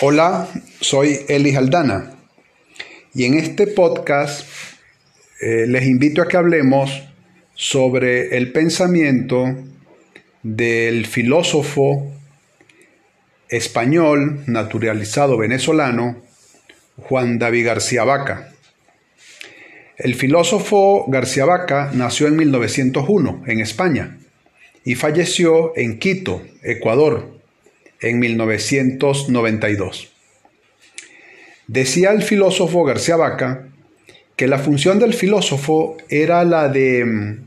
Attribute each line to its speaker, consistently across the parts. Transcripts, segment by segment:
Speaker 1: Hola, soy Eli Aldana y en este podcast eh, les invito a que hablemos sobre el pensamiento del filósofo español naturalizado venezolano Juan David García Vaca. El filósofo García Vaca nació en 1901 en España y falleció en Quito, Ecuador, en 1992. Decía el filósofo García Vaca que la función del filósofo era la de mm,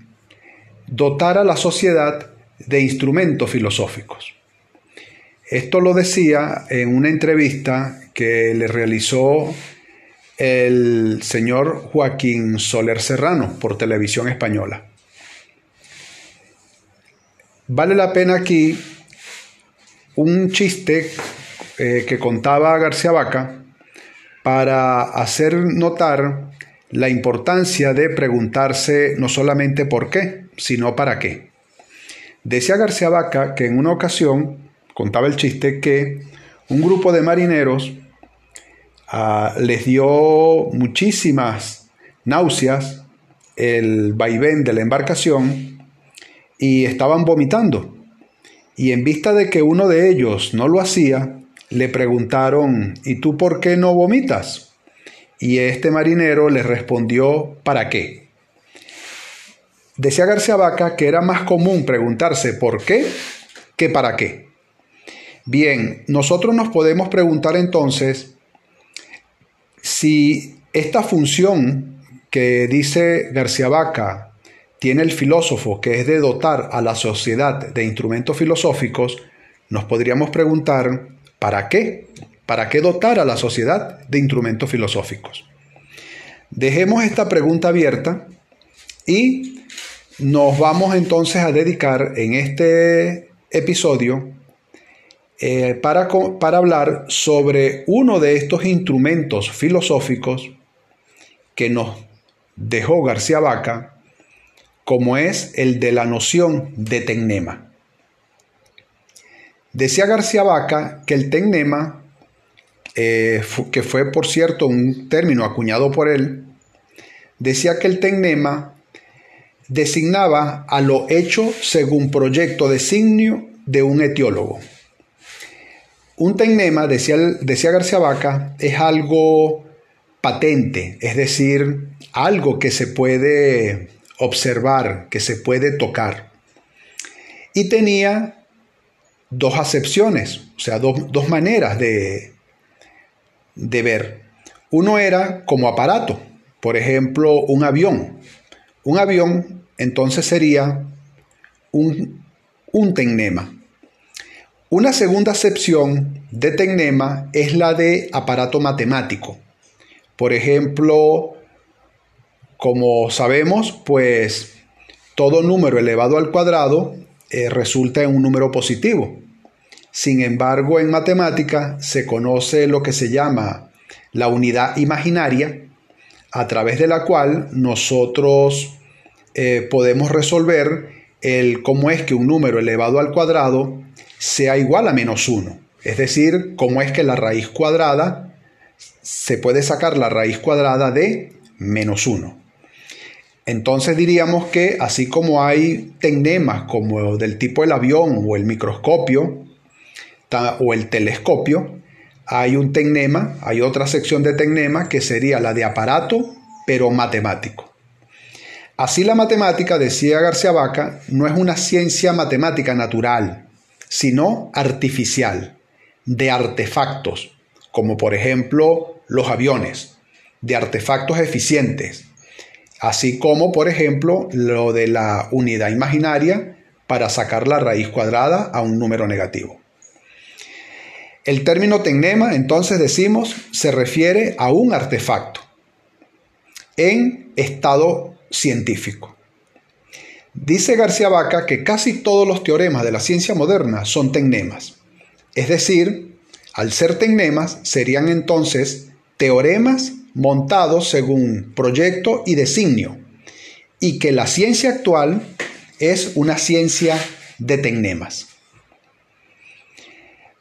Speaker 1: dotar a la sociedad de instrumentos filosóficos. Esto lo decía en una entrevista que le realizó el señor Joaquín Soler Serrano por televisión española. Vale la pena aquí un chiste eh, que contaba García Vaca para hacer notar la importancia de preguntarse no solamente por qué, sino para qué. Decía García Vaca que en una ocasión, contaba el chiste, que un grupo de marineros Ah, les dio muchísimas náuseas el vaivén de la embarcación y estaban vomitando. Y en vista de que uno de ellos no lo hacía, le preguntaron, ¿y tú por qué no vomitas? Y este marinero les respondió, ¿para qué? Decía García Vaca que era más común preguntarse por qué que para qué. Bien, nosotros nos podemos preguntar entonces, si esta función que dice García Vaca tiene el filósofo, que es de dotar a la sociedad de instrumentos filosóficos, nos podríamos preguntar, ¿para qué? ¿Para qué dotar a la sociedad de instrumentos filosóficos? Dejemos esta pregunta abierta y nos vamos entonces a dedicar en este episodio eh, para, para hablar sobre uno de estos instrumentos filosóficos que nos dejó García Vaca, como es el de la noción de tecnema. Decía García Vaca que el tecnema, eh, que fue por cierto un término acuñado por él, decía que el tecnema designaba a lo hecho según proyecto designio de un etiólogo. Un tecnema, decía, decía García Vaca, es algo patente, es decir, algo que se puede observar, que se puede tocar. Y tenía dos acepciones, o sea, dos, maneras de, de ver. Uno era como aparato, por ejemplo, un avión. Un avión entonces sería un, un. Una segunda acepción de tecnema es la de aparato matemático. Por ejemplo, como sabemos, pues todo número elevado al cuadrado eh, resulta en un número positivo. Sin embargo, en matemática se conoce lo que se llama la unidad imaginaria, a través de la cual nosotros eh, podemos resolver el cómo es que un número elevado al cuadrado sea igual a menos 1. Es decir, cómo es que la raíz cuadrada se puede sacar la raíz cuadrada de menos 1. Entonces diríamos que así como hay tecnemas como del tipo el avión o el microscopio o el telescopio, hay un tecnema, hay otra sección de tecnema que sería la de aparato, pero matemático. Así la matemática, decía García Vaca, no es una ciencia matemática natural, sino artificial, de artefactos, como por ejemplo los aviones, de artefactos eficientes, así como por ejemplo lo de la unidad imaginaria para sacar la raíz cuadrada a un número negativo. El término tecnema, entonces decimos, se refiere a un artefacto en estado científico. Dice García Vaca que casi todos los teoremas de la ciencia moderna son tecnemas. Es decir, al ser tecnemas serían entonces teoremas montados según proyecto y designio, y que la ciencia actual es una ciencia de tecnemas.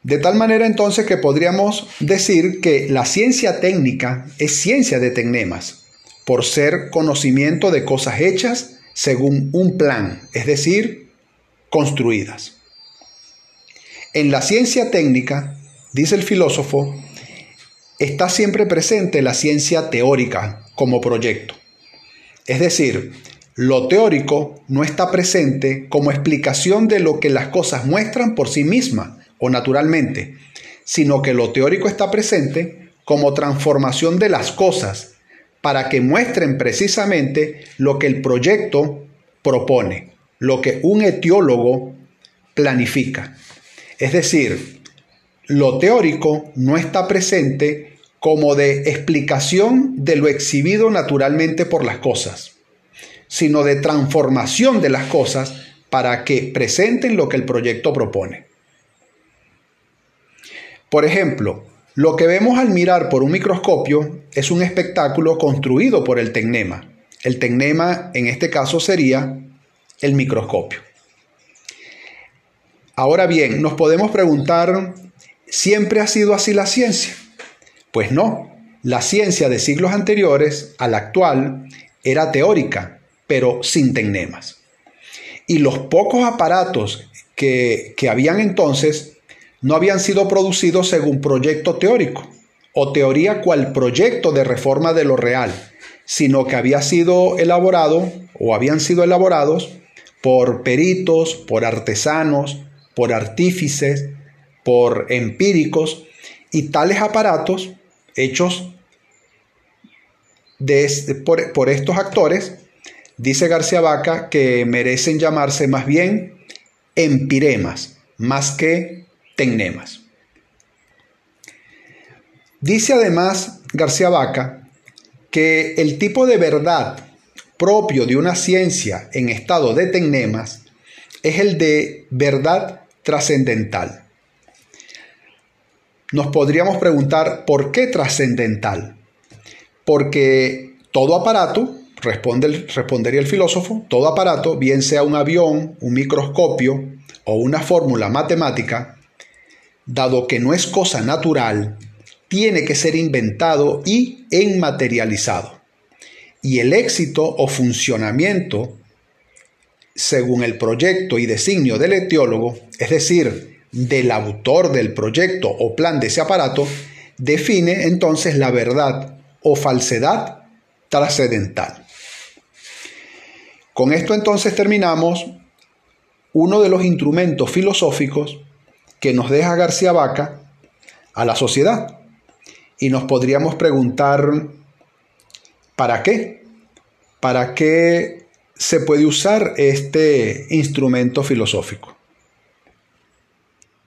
Speaker 1: De tal manera entonces que podríamos decir que la ciencia técnica es ciencia de tecnemas, por ser conocimiento de cosas hechas según un plan, es decir, construidas. En la ciencia técnica, dice el filósofo, está siempre presente la ciencia teórica como proyecto. Es decir, lo teórico no está presente como explicación de lo que las cosas muestran por sí mismas o naturalmente, sino que lo teórico está presente como transformación de las cosas para que muestren precisamente lo que el proyecto propone, lo que un etiólogo planifica. Es decir, lo teórico no está presente como de explicación de lo exhibido naturalmente por las cosas, sino de transformación de las cosas para que presenten lo que el proyecto propone. Por ejemplo, lo que vemos al mirar por un microscopio es un espectáculo construido por el tecnema. El tecnema en este caso sería el microscopio. Ahora bien, nos podemos preguntar, ¿siempre ha sido así la ciencia? Pues no, la ciencia de siglos anteriores a la actual era teórica, pero sin tecnemas. Y los pocos aparatos que, que habían entonces no habían sido producidos según proyecto teórico o teoría cual proyecto de reforma de lo real, sino que había sido elaborado o habían sido elaborados por peritos, por artesanos, por artífices, por empíricos y tales aparatos hechos por, por estos actores, dice García Vaca que merecen llamarse más bien empiremas, más que tecnemas. Dice además García Vaca que el tipo de verdad propio de una ciencia en estado de tecnemas es el de verdad trascendental. Nos podríamos preguntar por qué trascendental. Porque todo aparato, responde, respondería el filósofo, todo aparato, bien sea un avión, un microscopio o una fórmula matemática, dado que no es cosa natural, tiene que ser inventado y enmaterializado. Y el éxito o funcionamiento, según el proyecto y designio del etiólogo, es decir, del autor del proyecto o plan de ese aparato, define entonces la verdad o falsedad trascendental. Con esto entonces terminamos uno de los instrumentos filosóficos que nos deja García Vaca a la sociedad. Y nos podríamos preguntar, ¿para qué? ¿Para qué se puede usar este instrumento filosófico?